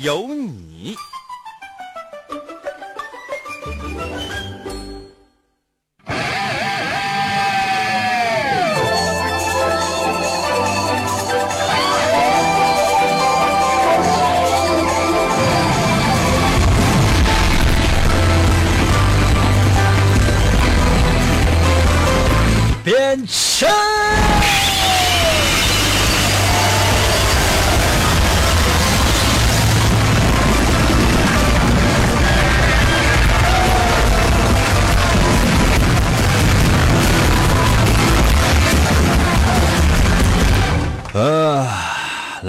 有你。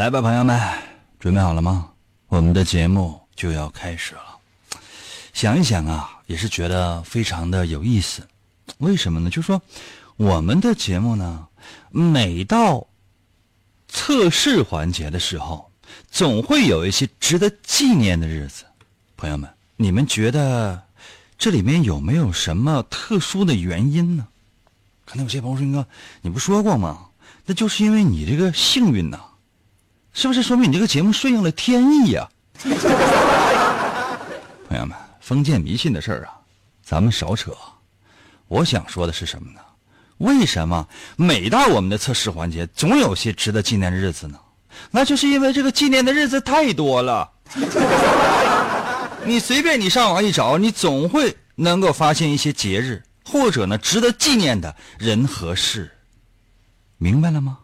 来吧，朋友们，准备好了吗？我们的节目就要开始了。想一想啊，也是觉得非常的有意思。为什么呢？就是说我们的节目呢，每到测试环节的时候，总会有一些值得纪念的日子。朋友们，你们觉得这里面有没有什么特殊的原因呢？可能有些朋友说：“哥，你不说过吗？那就是因为你这个幸运呐，是不是？说明你这个节目顺应了天意呀？” 朋友们，封建迷信的事儿啊，咱们少扯。我想说的是什么呢？为什么每到我们的测试环节，总有些值得纪念的日子呢？那就是因为这个纪念的日子太多了。你随便你上网一找，你总会能够发现一些节日，或者呢值得纪念的人和事。明白了吗？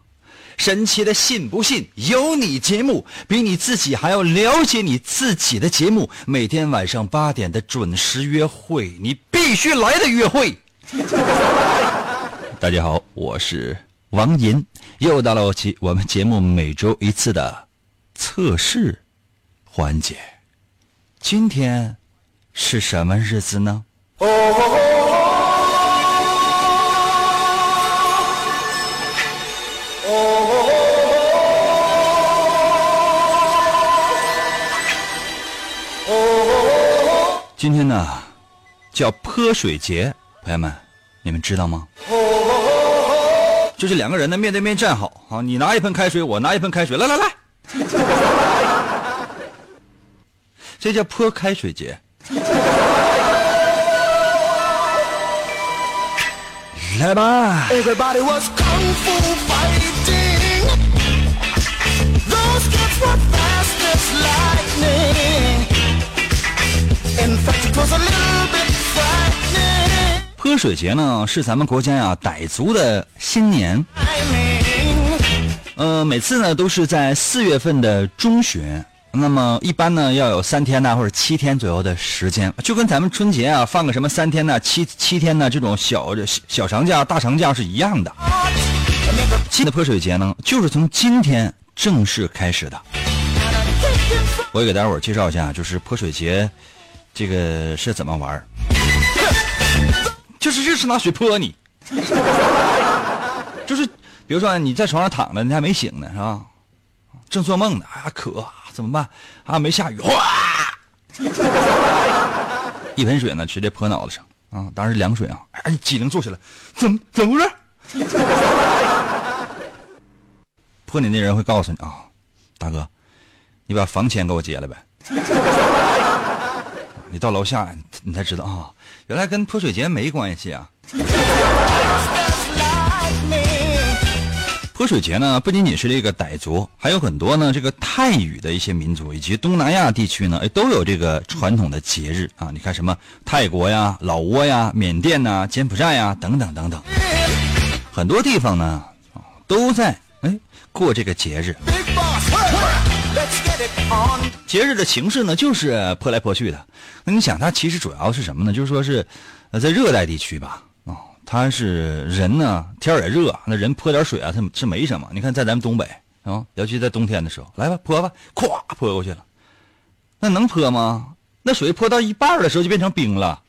神奇的信不信由你节目，比你自己还要了解你自己的节目。每天晚上八点的准时约会，你必须来的约会。大家好，我是王银，又到了我节我们节目每周一次的测试环节。今天是什么日子呢？今天呢，叫泼水节，朋友们，你们知道吗？就是两个人呢面对面站好啊，你拿一盆开水，我拿一盆开水，来来来，这叫泼开水节。来吧。泼水节呢，是咱们国家呀傣族的新年。呃，每次呢都是在四月份的中旬。那么一般呢要有三天呢或者七天左右的时间，就跟咱们春节啊放个什么三天呢、七七天呢这种小小长假、大长假是一样的。新的泼水节呢，就是从今天正式开始的。我也给大家伙介绍一下，就是泼水节这个是怎么玩就是日是拿水泼你，就是比如说你在床上躺着，你还没醒呢，是吧？正做梦呢，啊渴。怎么办？啊，没下雨，哗，一盆水呢，直接泼脑袋上啊！当时凉水啊！哎，机灵坐起来，怎怎么回事？泼你那人会告诉你啊，大哥，你把房钱给我结了呗。你到楼下，你才知道啊，原来跟泼水节没关系啊。泼水节呢，不仅仅是这个傣族，还有很多呢这个泰语的一些民族以及东南亚地区呢，都有这个传统的节日啊。你看什么泰国呀、老挝呀、缅甸呐、柬埔寨呀等等等等，很多地方呢都在哎过这个节日。节日的形式呢，就是泼来泼去的。那你想，它其实主要是什么呢？就是说是在热带地区吧。啊，它是人呢，天也热，那人泼点水啊，他是没什么。你看，在咱们东北啊，尤其在冬天的时候，来吧，泼吧，咵泼过去了。那能泼吗？那水泼到一半的时候就变成冰了。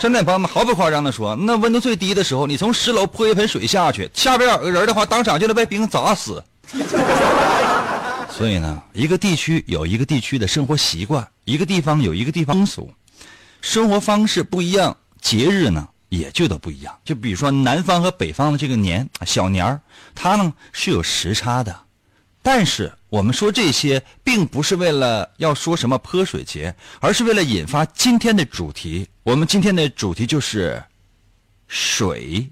真的，朋友们，毫不夸张的说，那温度最低的时候，你从十楼泼一盆水下去，下边有个人的话，当场就能被冰砸死。所以呢，一个地区有一个地区的生活习惯，一个地方有一个地方风俗，生活方式不一样，节日呢也就都不一样。就比如说南方和北方的这个年小年儿，它呢是有时差的。但是我们说这些，并不是为了要说什么泼水节，而是为了引发今天的主题。我们今天的主题就是水。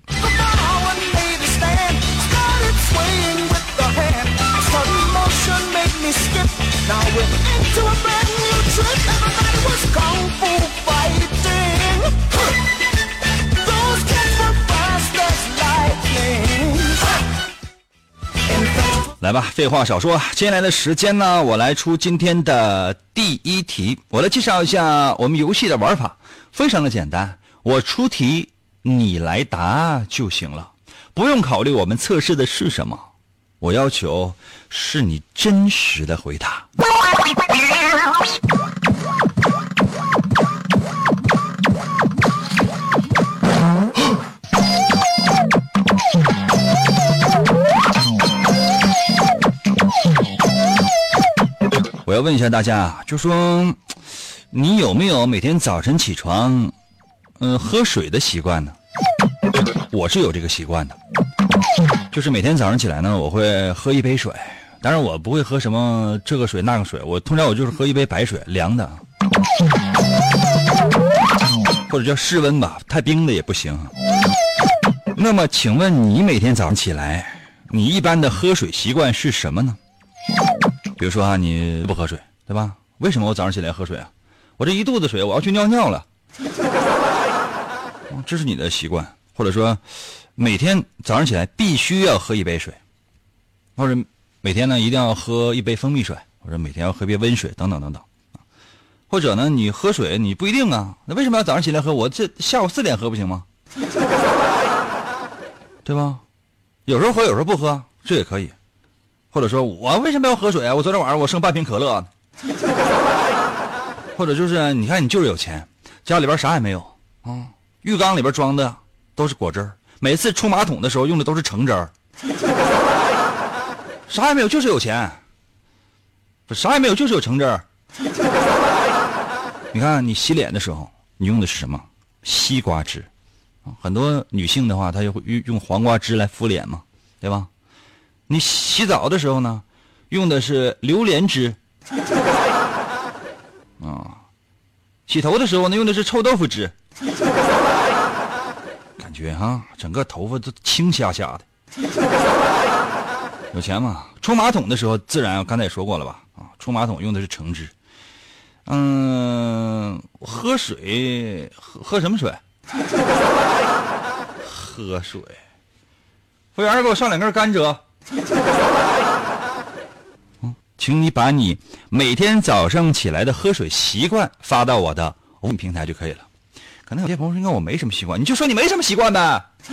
Now we're into a brand new trip everybody was kung fu fighting 来吧废话少说接下来的时间呢我来出今天的第一题。我来介绍一下我们游戏的玩法非常的简单我出题你来答就行了。不用考虑我们测试的是什么。我要求是你真实的回答。我要问一下大家，就说你有没有每天早晨起床，嗯，喝水的习惯呢？我是有这个习惯的，就是每天早上起来呢，我会喝一杯水，当然我不会喝什么这个水那个水，我通常我就是喝一杯白水，凉的，或者叫室温吧，太冰的也不行。那么，请问你每天早上起来，你一般的喝水习惯是什么呢？比如说啊，你不喝水，对吧？为什么我早上起来喝水啊？我这一肚子水，我要去尿尿了。这是你的习惯，或者说每天早上起来必须要喝一杯水，或者每天呢一定要喝一杯蜂蜜水，或者每天要喝杯温水，等等等等。或者呢，你喝水你不一定啊，那为什么要早上起来喝？我这下午四点喝不行吗？对吧？有时候喝，有时候不喝，这也可以。或者说我为什么要喝水啊？我昨天晚上我剩半瓶可乐。或者就是你看你就是有钱，家里边啥也没有啊，浴缸里边装的都是果汁每次冲马桶的时候用的都是橙汁儿。啥也没有就是有钱，不啥也没有就是有橙汁儿。你看你洗脸的时候你用的是什么？西瓜汁，很多女性的话她就会用用黄瓜汁来敷脸嘛，对吧？你洗澡的时候呢，用的是榴莲汁，啊，洗头的时候呢，用的是臭豆腐汁，感觉哈，整个头发都青虾虾的，有钱吗？冲马桶的时候，自然刚才也说过了吧，啊，冲马桶用的是橙汁，嗯，喝水喝喝什么水？喝水，服务员给我上两根甘蔗。嗯，请你把你每天早上起来的喝水习惯发到我的微信平台就可以了。可能有些朋友说，应该我没什么习惯，你就说你没什么习惯呗。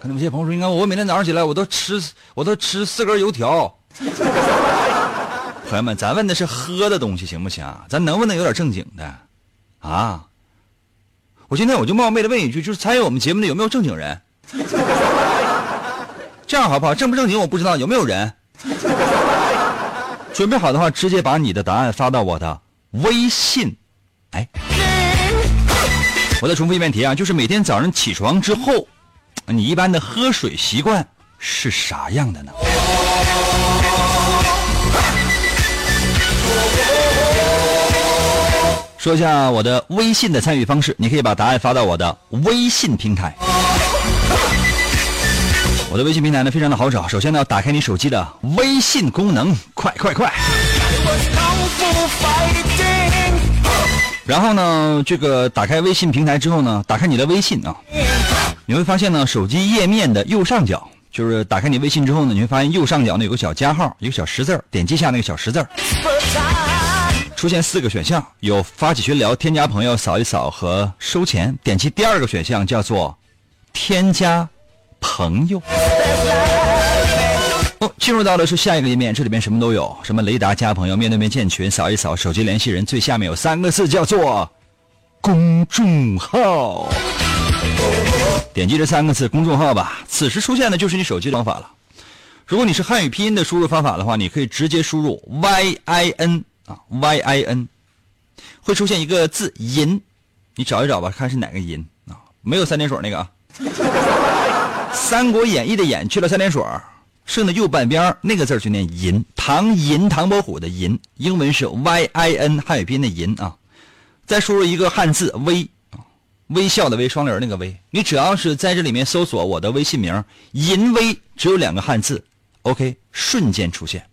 可能有些朋友说，应该我每天早上起来我都吃我都吃四根油条。朋友们，咱问的是喝的东西行不行？咱能不能有点正经的？啊！我今天我就冒昧的问一句，就是参与我们节目的有没有正经人？这样好不好？正不正经我不知道，有没有人？准备好的话，直接把你的答案发到我的微信。哎，我再重复一遍题啊，就是每天早上起床之后，你一般的喝水习惯是啥样的呢？说一下我的微信的参与方式，你可以把答案发到我的微信平台。我的微信平台呢非常的好找，首先呢打开你手机的微信功能，快快快！然后呢，这个打开微信平台之后呢，打开你的微信啊，你会发现呢，手机页面的右上角，就是打开你微信之后呢，你会发现右上角呢有个小加号，一个小十字点击下那个小十字出现四个选项，有发起群聊、添加朋友、扫一扫和收钱。点击第二个选项叫做添加。朋友，进入到的是下一个页面，这里面什么都有，什么雷达加朋友、面对面建群、扫一扫手机联系人，最下面有三个字叫做公众号。点击这三个字公众号吧，此时出现的就是你手机的方法了。如果你是汉语拼音的输入方法的话，你可以直接输入 y i n 啊 y i n，会出现一个字银，你找一找吧，看是哪个银啊？没有三点水那个啊。《三国演义》的演去了三点水，剩的右半边那个字就念银，唐银唐伯虎的银，英文是 y i n 汉语拼音的银啊。再输入一个汉字微。微笑的微，双人那个微，你只要是在这里面搜索我的微信名“银微”，只有两个汉字，OK，瞬间出现。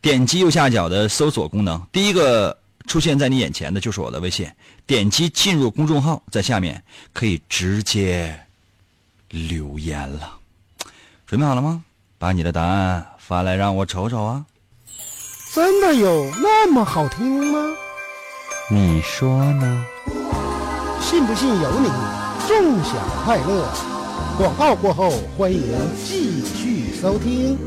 点击右下角的搜索功能，第一个出现在你眼前的就是我的微信。点击进入公众号，在下面可以直接留言了。准备好了吗？把你的答案发来，让我瞅瞅啊！真的有那么好听吗？你说呢？信不信由你，纵享快乐。广告过后，欢迎继续收听。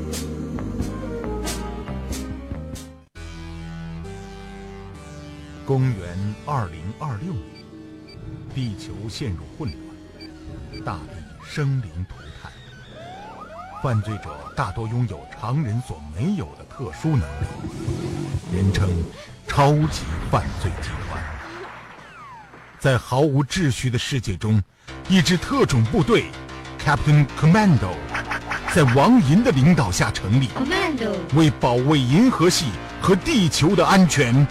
公元二零二六年，地球陷入混乱，大地生灵涂炭。犯罪者大多拥有常人所没有的特殊能力，人称“超级犯罪集团”。在毫无秩序的世界中，一支特种部队 Captain Commando 在王银的领导下成立，为保卫银河系和地球的安全，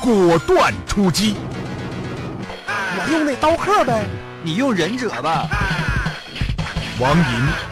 果断出击。我用那刀客呗，你用忍者吧。王银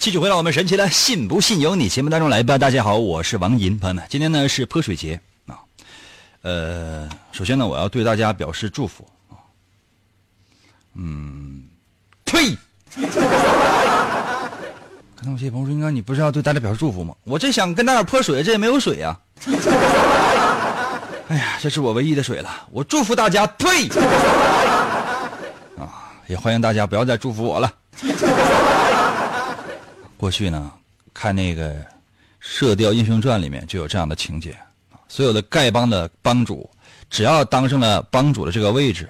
继续回到我们神奇的“信不信由你”节目当中来吧。大家好，我是王银，朋友们，今天呢是泼水节啊。呃，首先呢，我要对大家表示祝福。嗯，呸！看到有些朋友说：“应该你不是要对大家表示祝福吗？”我这想跟大家泼水，这也没有水呀。哎呀，这是我唯一的水了。我祝福大家，呸！啊，也欢迎大家不要再祝福我了。过去呢，看那个《射雕英雄传》里面就有这样的情节：所有的丐帮的帮主，只要当上了帮主的这个位置。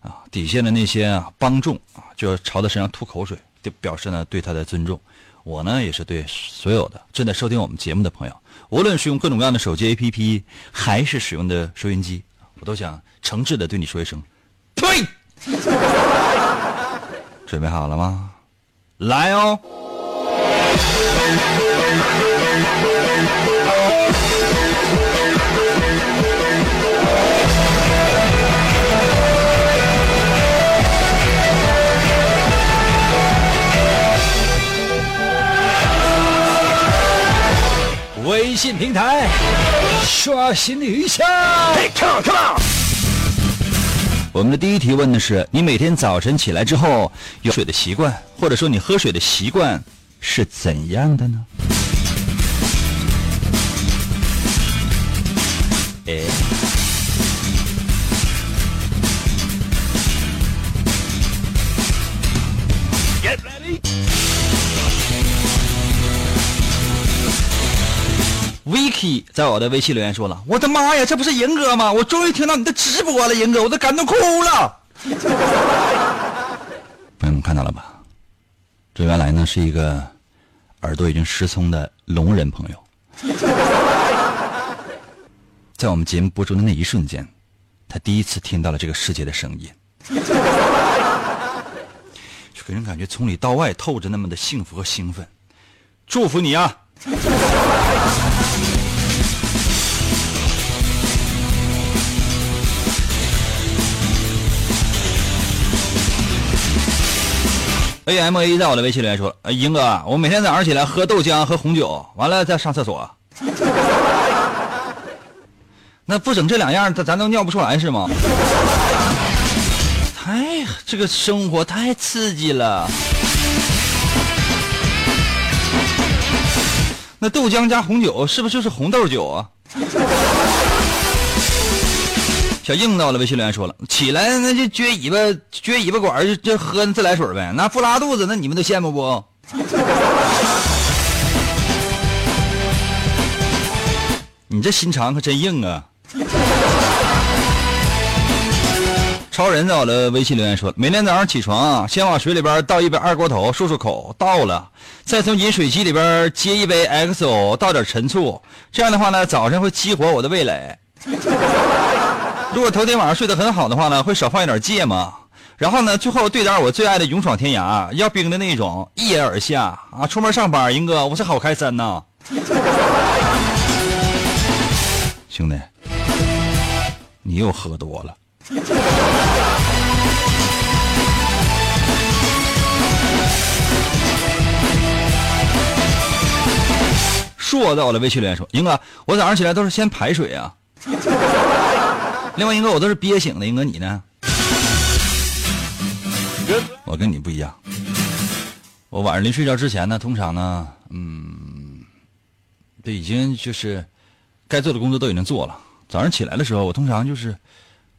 啊，底下的那些啊帮众啊，就朝他身上吐口水，就表示呢对他的尊重。我呢也是对所有的正在收听我们节目的朋友，无论是用各种各样的手机 APP，还是使用的收音机，我都想诚挚的对你说一声，呸！准备好了吗？来哦！微信平台刷新一下。我们的第一提问的是：你每天早晨起来之后有水的习惯，或者说你喝水的习惯是怎样的呢？哎。Vicky 在我的微信留言说了：“我的妈呀，这不是银哥吗？我终于听到你的直播了，银哥，我都感动哭了。”朋友们看到了吧？这原来呢是一个耳朵已经失聪的聋人朋友，在我们节目播出的那一瞬间，他第一次听到了这个世界的声音，就给人感觉从里到外透着那么的幸福和兴奋。祝福你啊！！A M A 在我的微信里面说：“英哥，我每天早上起来喝豆浆和红酒，完了再上厕所。”那不整这两样，咱咱都尿不出来是吗？太这个生活太刺激了。那豆浆加红酒是不是就是红豆酒啊？小硬到了，微信留言说了，起来那就撅尾巴撅尾巴管就就喝自来水呗，那不拉肚子，那你们都羡慕不？你这心肠可真硬啊！超人到了，微信留言说，每天早上起床啊，先往水里边倒一杯二锅头漱漱口，倒了，再从饮水机里边接一杯 XO，倒点陈醋，这样的话呢，早上会激活我的味蕾。如果头天晚上睡得很好的话呢，会少放一点芥末。然后呢，最后兑点我最爱的勇闯天涯，要冰的那种，一饮而下啊！出门上班，英哥，我是好开心呐。兄弟，你又喝多了。说到了，微信留言说：“英哥，我早上起来都是先排水啊。另外，一个我都是憋醒的，英哥你呢？我跟你不一样，我晚上临睡觉之前呢，通常呢，嗯，这已经就是该做的工作都已经做了。早上起来的时候，我通常就是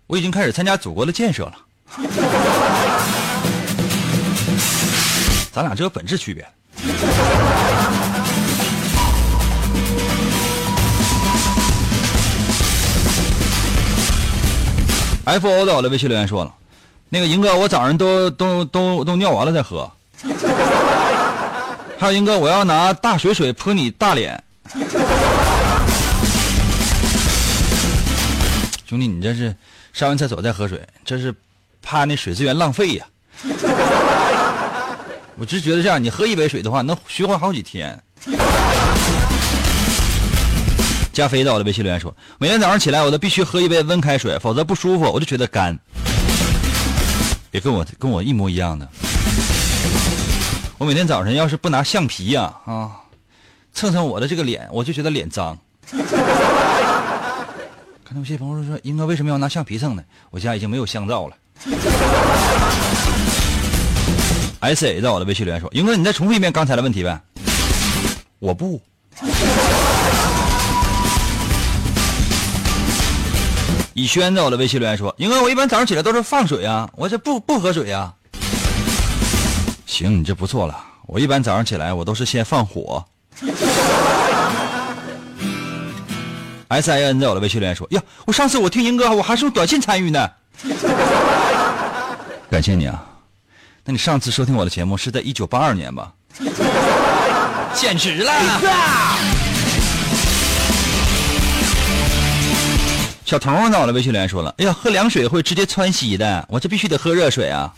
我已经开始参加祖国的建设了。咱俩这有本质区别。” F O 到了，微信留言说了，那个英哥，我早上都都都都尿完了再喝。还有英哥，我要拿大水水泼你大脸。兄弟，你这是上完厕所再喝水，这是怕那水资源浪费呀。我只觉得这样，你喝一杯水的话，能循环好几天。加菲到了，微信留言说：“每天早上起来，我都必须喝一杯温开水，否则不舒服，我就觉得干。”也跟我跟我一模一样的。我每天早上要是不拿橡皮呀啊，蹭蹭我的这个脸，我就觉得脸脏。刚才有些朋友说：“英哥为什么要拿橡皮蹭呢？”我家已经没有香皂了。S A 在我的微信留言说：“英哥，你再重复一遍刚才的问题呗。”我不。以轩在我的微信留言说：“英哥，我一般早上起来都是放水啊，我这不不喝水啊。”行，你这不错了。我一般早上起来我都是先放火。S I N 在我的微信留言说：“呀，我上次我听英哥，我还是用短信参与呢。”感谢你啊！那你上次收听我的节目是在一九八二年吧？简直了！小彤在我的微信留言说了：“哎呀，喝凉水会直接窜稀的，我这必须得喝热水啊！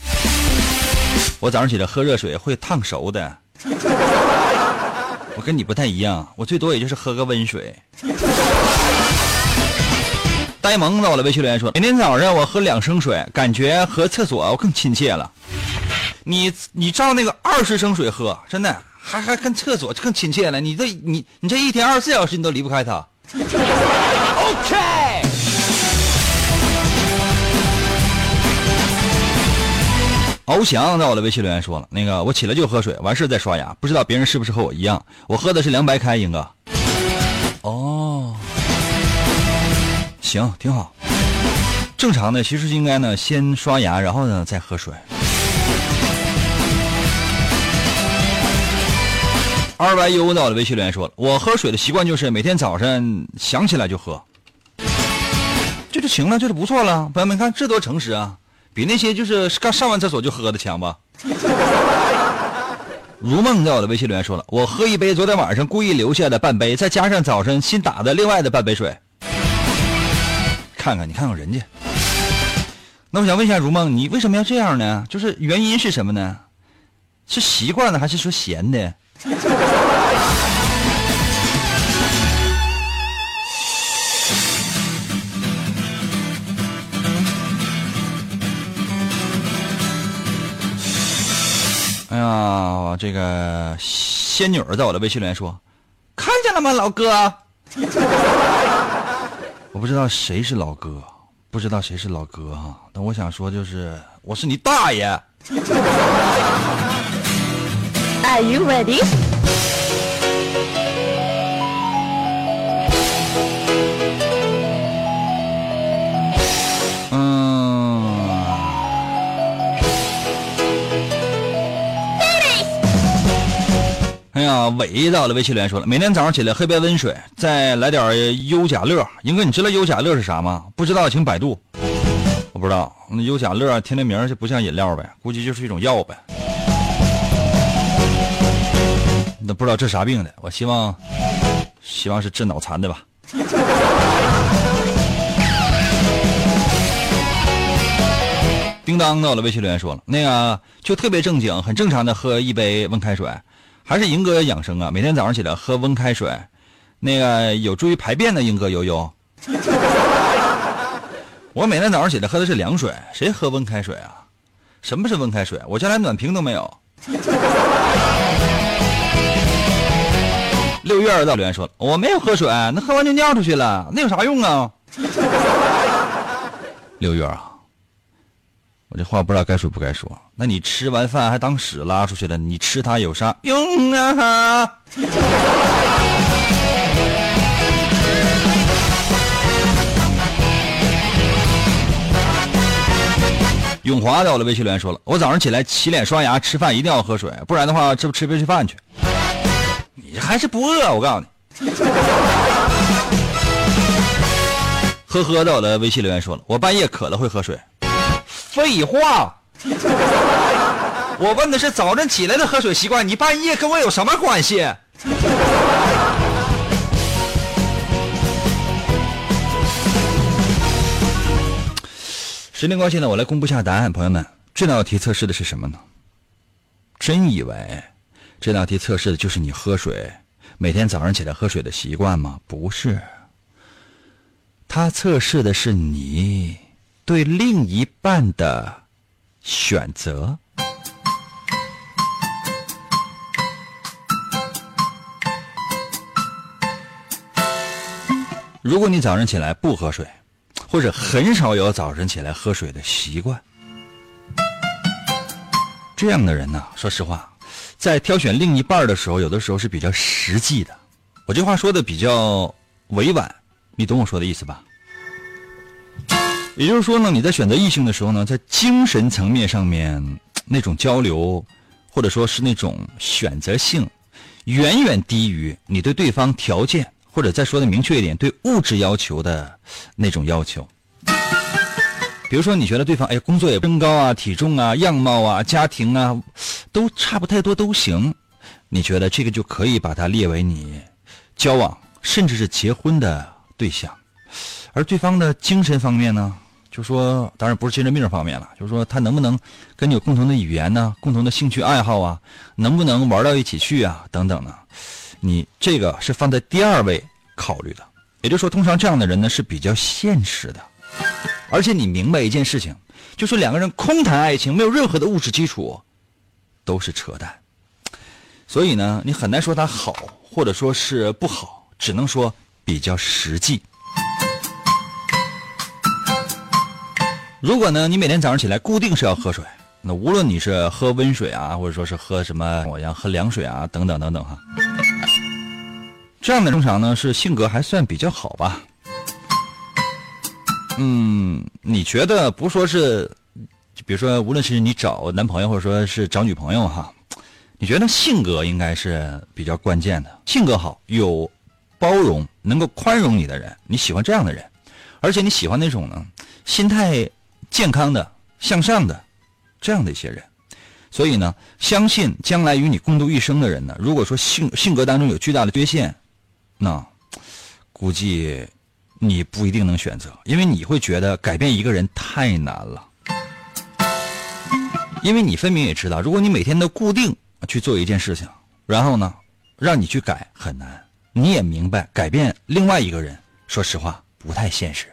我早上起来喝热水会烫熟的。我跟你不太一样，我最多也就是喝个温水。”呆萌在我的微信留言说：“每天早上我喝两升水，感觉和厕所更亲切了。你你照那个二十升水喝，真的还还跟厕所更亲切了。你这你你这一天二十四小时你都离不开它。” OK。翱翔在我的微信留言说了：“那个我起来就喝水，完事再刷牙。不知道别人是不是和我一样？我喝的是凉白开，英哥。哦，行，挺好。正常的其实应该呢，先刷牙，然后呢再喝水。二 YU 在我的微信留言说了：我喝水的习惯就是每天早上想起来就喝，这就行了，这就不错了。朋友们看，这多诚实啊！比那些就是刚上完厕所就喝的强吧？如梦在我的微信留言说了：“我喝一杯昨天晚上故意留下的半杯，再加上早晨新打的另外的半杯水。”看看你看看人家。那我想问一下如梦，你为什么要这样呢？就是原因是什么呢？是习惯了还是说闲的？哎呀，这个仙女儿在我的微信里面说：“看见了吗，老哥？我不知道谁是老哥，不知道谁是老哥哈。但我想说，就是我是你大爷。Are you ready? 呀，伟到了微信留言说了，每天早上起来喝杯温水，再来点优甲乐。英哥，你知道优甲乐是啥吗？不知道请百度。我不知道，那优甲乐听那名儿就不像饮料呗，估计就是一种药呗。那不知道治啥病的，我希望，希望是治脑残的吧。叮当到了，微信留言说了，那个就特别正经、很正常的喝一杯温开水，还是英哥养生啊，每天早上起来喝温开水，那个有助于排便的，英哥悠悠。我每天早上起来喝的是凉水，谁喝温开水啊？什么是温开水？我家连暖瓶都没有。六月二到留言说，我没有喝水，那喝完就尿出去了，那有啥用啊？六月啊，我这话不知道该说不该说。那你吃完饭还当屎拉出去了，你吃它有啥用啊？永华到了微信留言说了，我早上起来洗脸刷牙吃饭一定要喝水，不然的话吃不吃不下饭去。你还是不饿，我告诉你。呵呵到了微信留言说了，我半夜渴了会喝水。废话，我问的是早晨起来的喝水习惯，你半夜跟我有什么关系？时间关系呢，我来公布下答案，朋友们，这道题测试的是什么呢？真以为这道题测试的就是你喝水，每天早上起来喝水的习惯吗？不是，它测试的是你对另一半的选择。如果你早上起来不喝水，或者很少有早晨起来喝水的习惯，这样的人呢，说实话，在挑选另一半的时候，有的时候是比较实际的。我这话说的比较委婉，你懂我说的意思吧？也就是说呢，你在选择异性的时候呢，在精神层面上面那种交流，或者说是那种选择性，远远低于你对对方条件。或者再说的明确一点，对物质要求的那种要求，比如说你觉得对方哎工作也身高啊、体重啊、样貌啊、家庭啊，都差不太多都行，你觉得这个就可以把它列为你交往甚至是结婚的对象，而对方的精神方面呢，就说当然不是精神病方面了，就是说他能不能跟你有共同的语言呢、共同的兴趣爱好啊，能不能玩到一起去啊等等呢？你这个是放在第二位考虑的，也就是说，通常这样的人呢是比较现实的，而且你明白一件事情，就是两个人空谈爱情，没有任何的物质基础，都是扯淡。所以呢，你很难说他好，或者说是不好，只能说比较实际。如果呢，你每天早上起来固定是要喝水，那无论你是喝温水啊，或者说是喝什么我要喝凉水啊，等等等等哈。这样的通常呢是性格还算比较好吧。嗯，你觉得不说是，比如说无论是你找男朋友或者说是找女朋友哈，你觉得性格应该是比较关键的。性格好、有包容、能够宽容你的人，你喜欢这样的人，而且你喜欢那种呢心态健康的、向上的这样的一些人。所以呢，相信将来与你共度一生的人呢，如果说性性格当中有巨大的缺陷，那估计你不一定能选择，因为你会觉得改变一个人太难了。因为你分明也知道，如果你每天都固定去做一件事情，然后呢，让你去改很难。你也明白，改变另外一个人，说实话不太现实。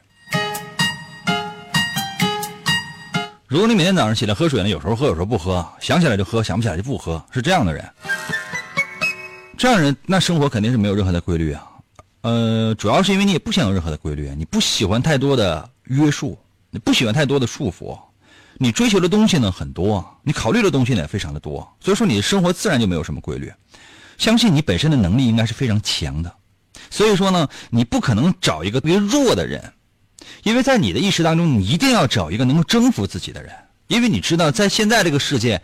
如果你每天早上起来喝水呢，有时候喝，有时候不喝，想起来就喝，想不起来就不喝，是这样的人。这样人那生活肯定是没有任何的规律啊，呃，主要是因为你也不想有任何的规律，你不喜欢太多的约束，你不喜欢太多的束缚，你追求的东西呢很多，你考虑的东西呢也非常的多，所以说你的生活自然就没有什么规律。相信你本身的能力应该是非常强的，所以说呢，你不可能找一个特别弱的人，因为在你的意识当中，你一定要找一个能够征服自己的人，因为你知道在现在这个世界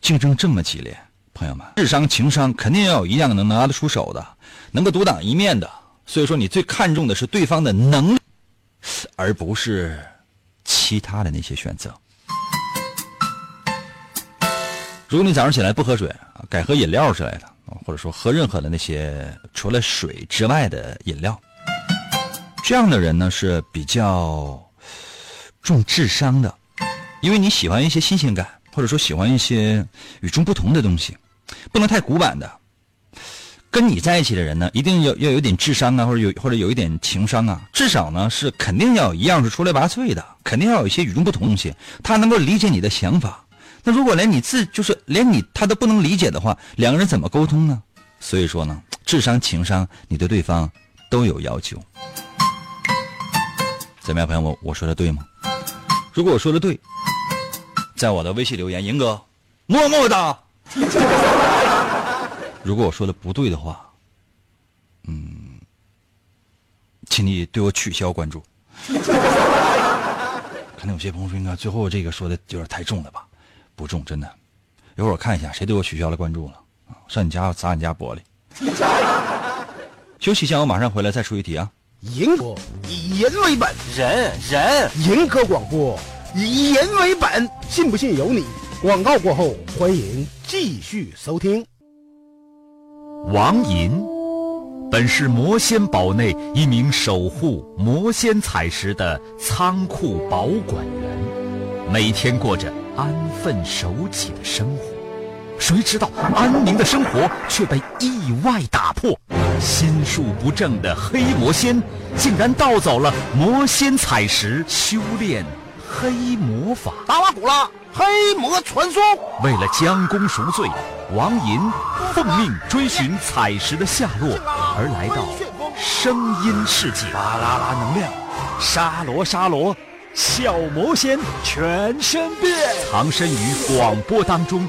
竞争这么激烈。朋友们，智商、情商肯定要有一样能拿得出手的，能够独当一面的。所以说，你最看重的是对方的能力，而不是其他的那些选择。如果你早上起来不喝水，改喝饮料之类的，或者说喝任何的那些除了水之外的饮料，这样的人呢是比较重智商的，因为你喜欢一些新鲜感，或者说喜欢一些与众不同的东西。不能太古板的，跟你在一起的人呢，一定要要有点智商啊，或者有或者有一点情商啊，至少呢是肯定要一样是出类拔萃的，肯定要有一些与众不同的东西，他能够理解你的想法。那如果连你自就是连你他都不能理解的话，两个人怎么沟通呢？所以说呢，智商情商你对对方都有要求。怎么样，朋友们，我说的对吗？如果我说的对，在我的微信留言，银哥，么么哒。如果我说的不对的话，嗯，请你对我取消关注。可能有些朋友说，应该最后这个说的有点太重了吧？不重，真的。一会儿我看一下谁对我取消了关注了，上你家砸你家玻璃。休息一下，我马上回来再出一题啊。银播以人为本，人人银科广播以人为本，信不信由你。广告过后，欢迎继续收听。王银，本是魔仙堡内一名守护魔仙彩石的仓库保管员，每天过着安分守己的生活。谁知道安宁的生活却被意外打破，心术不正的黑魔仙竟然盗走了魔仙彩石，修炼黑魔法。达瓦古拉。黑魔传说，为了将功赎罪，王银奉命追寻彩石的下落，而来到声音世界。巴啦啦能量，沙罗沙罗，小魔仙全身变。藏身于广播当中，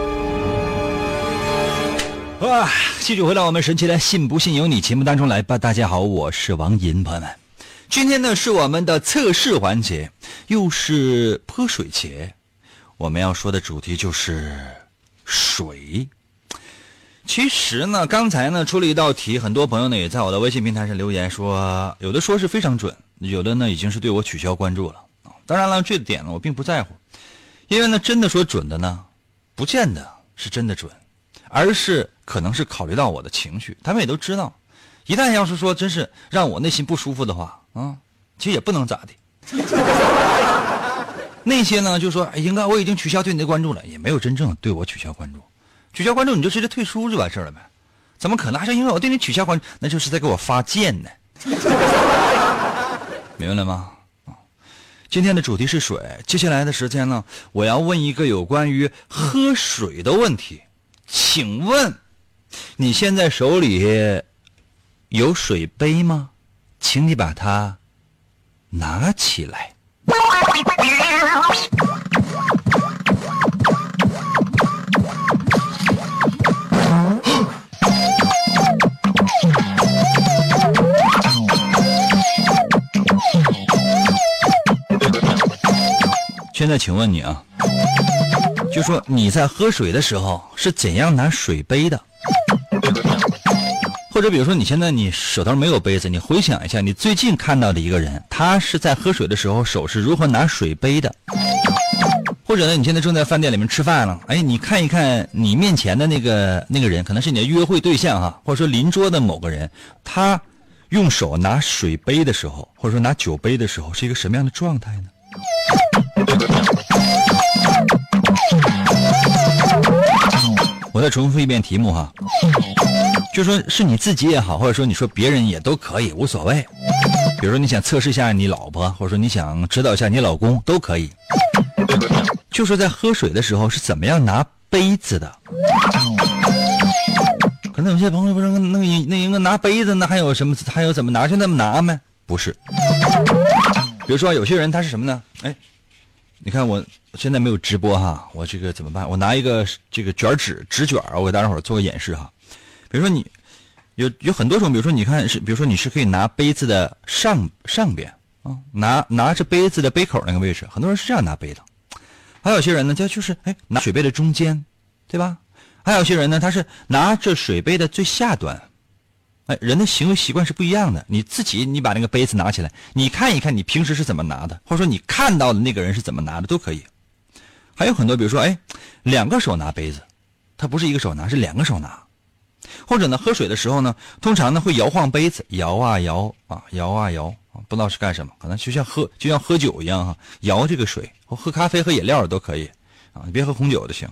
哇！继续回到我们神奇的“信不信由你”节目当中来吧。大家好，我是王银，朋友们，今天呢是我们的测试环节，又是泼水节，我们要说的主题就是。水，其实呢，刚才呢出了一道题，很多朋友呢也在我的微信平台上留言说，有的说是非常准，有的呢已经是对我取消关注了当然了，这点呢我并不在乎，因为呢真的说准的呢，不见得是真的准，而是可能是考虑到我的情绪。他们也都知道，一旦要是说真是让我内心不舒服的话啊，其实也不能咋的。那些呢，就说哎，应该我已经取消对你的关注了，也没有真正对我取消关注。取消关注你就直接退出就完事了呗？怎么可能还是因为我对你取消关注？那就是在给我发贱呢。明白了吗？今天的主题是水，接下来的时间呢，我要问一个有关于喝水的问题。请问，你现在手里有水杯吗？请你把它拿起来。现在，请问你啊，就说你在喝水的时候是怎样拿水杯的？或者比如说，你现在你手头没有杯子，你回想一下，你最近看到的一个人，他是在喝水的时候手是如何拿水杯的？或者呢，你现在正在饭店里面吃饭了，哎，你看一看你面前的那个那个人，可能是你的约会对象哈，或者说邻桌的某个人，他用手拿水杯的时候，或者说拿酒杯的时候，是一个什么样的状态呢？我再重复一遍题目哈，就说是你自己也好，或者说你说别人也都可以，无所谓。比如说你想测试一下你老婆，或者说你想指导一下你老公，都可以。就说在喝水的时候是怎么样拿杯子的？可能有些朋友不是那个那应该拿杯子，那还有什么？还有怎么拿就那么拿吗？不是。比如说有些人他是什么呢？哎，你看我现在没有直播哈，我这个怎么办？我拿一个这个卷纸纸卷我给大家伙做个演示哈。比如说你有有很多种，比如说你看是，比如说你是可以拿杯子的上上边啊，拿拿着杯子的杯口那个位置，很多人是这样拿杯的。还有些人呢，他就是哎拿水杯的中间，对吧？还有些人呢，他是拿着水杯的最下端。哎，人的行为习惯是不一样的。你自己，你把那个杯子拿起来，你看一看，你平时是怎么拿的，或者说你看到的那个人是怎么拿的，都可以。还有很多，比如说，哎，两个手拿杯子，他不是一个手拿，是两个手拿。或者呢，喝水的时候呢，通常呢会摇晃杯子，摇啊摇啊，摇啊摇啊，不知道是干什么，可能就像喝就像喝酒一样哈，摇这个水，或喝咖啡、喝饮料都可以啊，你别喝红酒就行。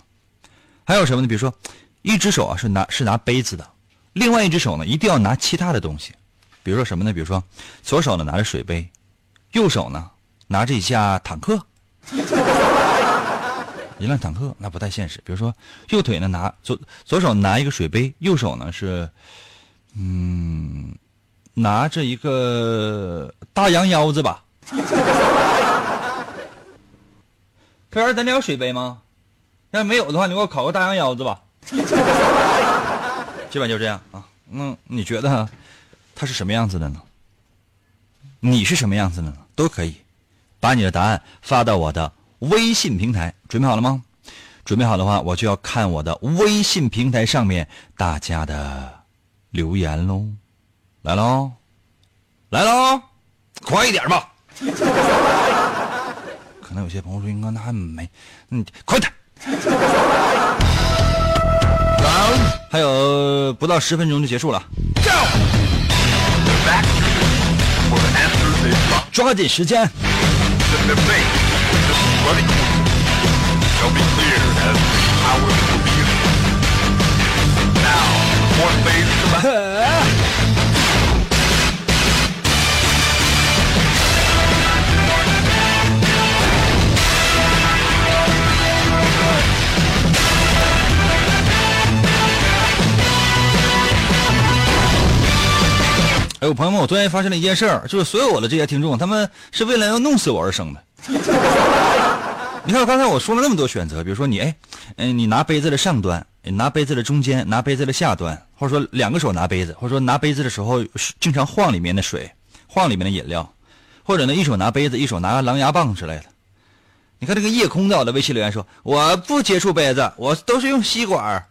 还有什么呢？比如说，一只手啊是拿是拿杯子的。另外一只手呢，一定要拿其他的东西，比如说什么呢？比如说，左手呢拿着水杯，右手呢拿着一架坦克，一辆坦克那不太现实。比如说，右腿呢拿左左手拿一个水杯，右手呢是嗯拿着一个大羊腰子吧。服务员，咱这有水杯吗？要是没有的话，你给我烤个大羊腰子吧。基本就这样啊，那你觉得他是什么样子的呢？你是什么样子的呢？都可以，把你的答案发到我的微信平台，准备好了吗？准备好的话，我就要看我的微信平台上面大家的留言喽，来喽，来喽，快一点吧！可能有些朋友说，应该那还没，嗯，快点。还有不到十分钟就结束了，抓紧时间。This is bloody Shelby Theater has the be Now, one phase 哎，我朋友们，我突然发现了一件事儿，就是所有我的这些听众，他们是为了要弄死我而生的。你看，刚才我说了那么多选择，比如说你，哎，嗯，你拿杯子的上端，你拿杯子的中间，拿杯子的下端，或者说两个手拿杯子，或者说拿杯子的时候经常晃里面的水，晃里面的饮料，或者呢一手拿杯子，一手拿个狼牙棒之类的。你看这个夜空在我的微信留言说，我不接触杯子，我都是用吸管。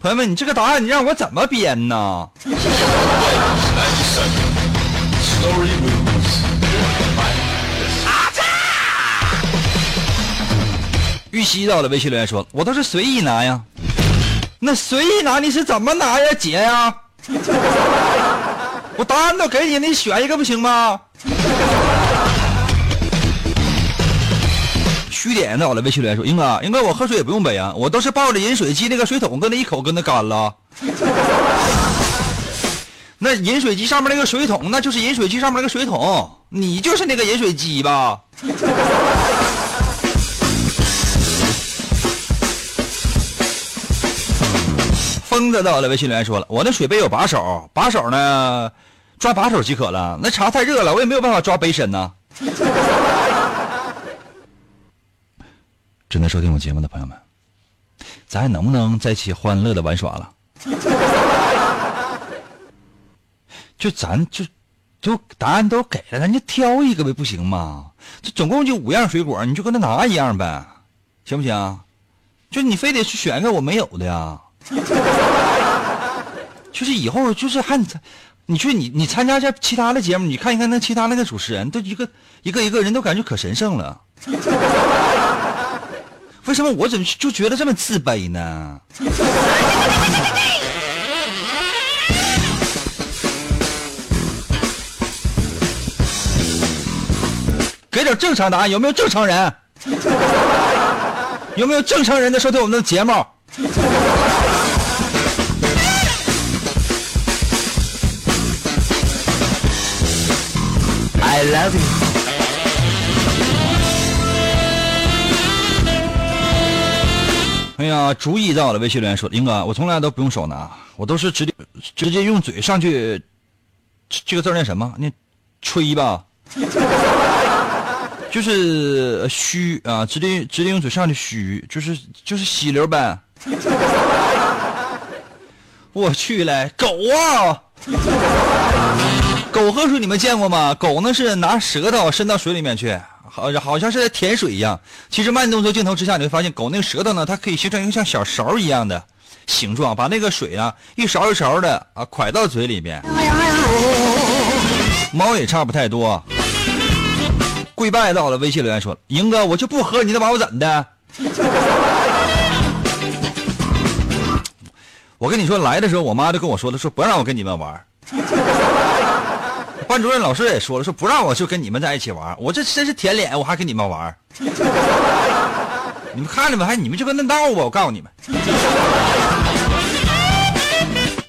朋友们，你这个答案你让我怎么编呢？玉溪到了微信留言说：“我都是随意拿呀，那随意拿你是怎么拿呀，姐呀？我答案都给你，你选一个不行吗？”虚点到了微信留言说：“英哥，英哥，我喝水也不用杯啊，我都是抱着饮水机那个水桶，跟那一口跟那干了。那饮水机上面那个水桶，那就是饮水机上面那个水桶，你就是那个饮水机吧？”疯子到了微信留言说了：“我那水杯有把手，把手呢，抓把手即可了。那茶太热了，我也没有办法抓杯身呢。”正在收听我节目的朋友们，咱还能不能在一起欢乐的玩耍了？就咱就就答案都给了，咱就挑一个呗，不行吗？这总共就五样水果，你就跟他拿一样呗，行不行？就你非得去选一个我没有的呀？就是以后就是还你去你你参加一下其他的节目，你看一看那其他那个主持人，都一个一个一个人都感觉可神圣了。为什么我怎么就觉得这么自卑呢？给点正常答案，有没有正常人？有没有正常人在收听我们的节目？I love you。呀，主意到了，微信留言说：“英哥，我从来都不用手拿，我都是直接直接用嘴上去。这个字念什么？念吹吧，就是呃嘘啊，直接直接用嘴上去嘘，就是就是吸溜呗。我去嘞，狗啊！狗喝水你们见过吗？狗呢是拿舌头伸到水里面去。”好，好像是在舔水一样。其实慢动作镜头之下，你会发现狗那个舌头呢，它可以形成一个像小勺一样的形状，把那个水啊一勺一勺的啊蒯到嘴里边。猫也差不太多。跪拜到了，微信留言说：“赢哥，我就不喝，你能把我怎的？”我跟你说，来的时候我妈就跟我说了，说不让我跟你们玩。班主任老师也说了，说不让我就跟你们在一起玩，我这真是舔脸，我还跟你们玩。你们看着吧？还你们就跟那闹吧，我告诉你们。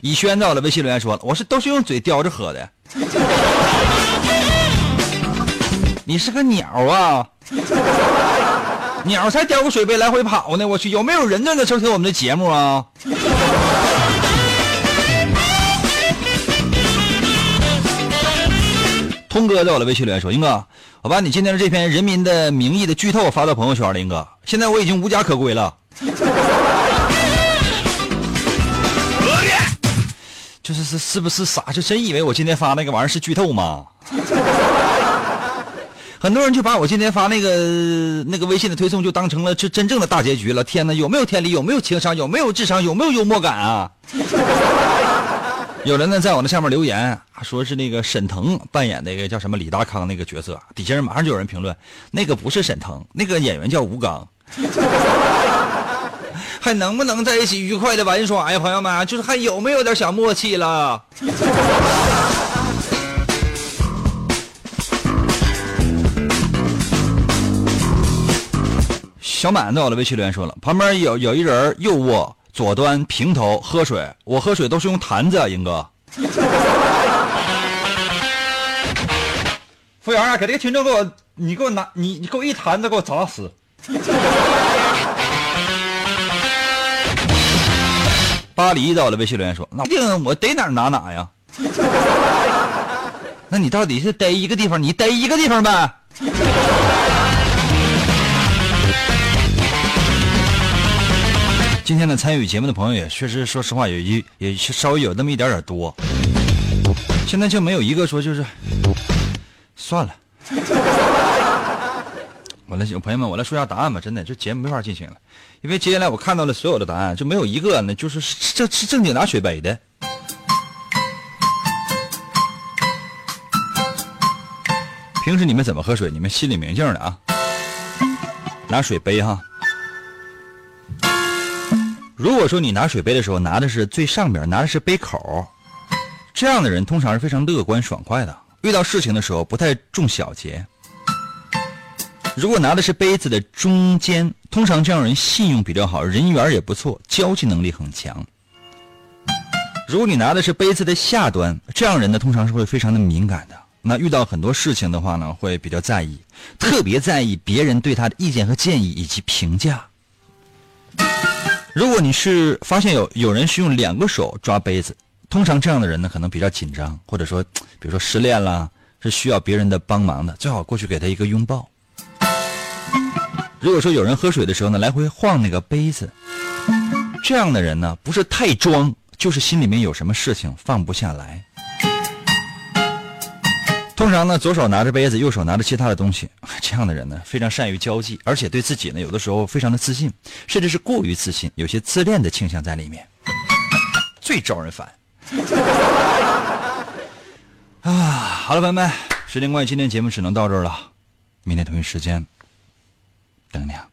以轩在我的，微信留言说了，我是都是用嘴叼着喝的。你是个鸟啊！鸟才叼个水杯来回跑呢，我去，有没有人正在收听我们的节目啊？通哥在我的微信留言说：“英哥，我把你今天的这篇《人民的名义》的剧透发到朋友圈了，英哥，现在我已经无家可归了。就是是是不是傻？就真以为我今天发那个玩意儿是剧透吗？很多人就把我今天发那个那个微信的推送就当成了这真正的大结局了。天哪，有没有天理？有没有情商？有没有智商？有没有幽默感啊？有人呢在我那下面留言，说是那个沈腾扮演那个叫什么李达康那个角色，底下人马上就有人评论，那个不是沈腾，那个演员叫吴刚。还能不能在一起愉快的玩耍呀，朋友们？就是还有没有点小默契了？小满在我的微信留言说了，旁边有有一人又卧。左端平头喝水，我喝水都是用坛子啊，英哥。服务员啊，给这个群众给我，你给我拿，你你给我一坛子给我砸死。巴黎到了，微信留言说：“那定我逮哪儿拿哪呀。”那你到底是逮一个地方，你逮一个地方呗。今天呢，参与节目的朋友也确实，说实话，有一也稍微有那么一点点多。现在就没有一个说就是算了。我来，朋友们，我来说一下答案吧。真的，这节目没法进行了，因为接下来我看到了所有的答案，就没有一个呢，就是这是正经拿水杯的。平时你们怎么喝水？你们心里明镜的啊。拿水杯哈。如果说你拿水杯的时候拿的是最上边，拿的是杯口，这样的人通常是非常乐观爽快的，遇到事情的时候不太重小节。如果拿的是杯子的中间，通常这样人信用比较好，人缘也不错，交际能力很强。如果你拿的是杯子的下端，这样人呢通常是会非常的敏感的，那遇到很多事情的话呢，会比较在意，特别在意别人对他的意见和建议以及评价。如果你是发现有有人是用两个手抓杯子，通常这样的人呢可能比较紧张，或者说，比如说失恋啦，是需要别人的帮忙的，最好过去给他一个拥抱。如果说有人喝水的时候呢，来回晃那个杯子，这样的人呢不是太装，就是心里面有什么事情放不下来。通常呢，左手拿着杯子，右手拿着其他的东西，这样的人呢，非常善于交际，而且对自己呢，有的时候非常的自信，甚至是过于自信，有些自恋的倾向在里面，最招人烦。啊，好了，朋友们，时间关系，今天节目只能到这儿了，明天同一时间等你啊。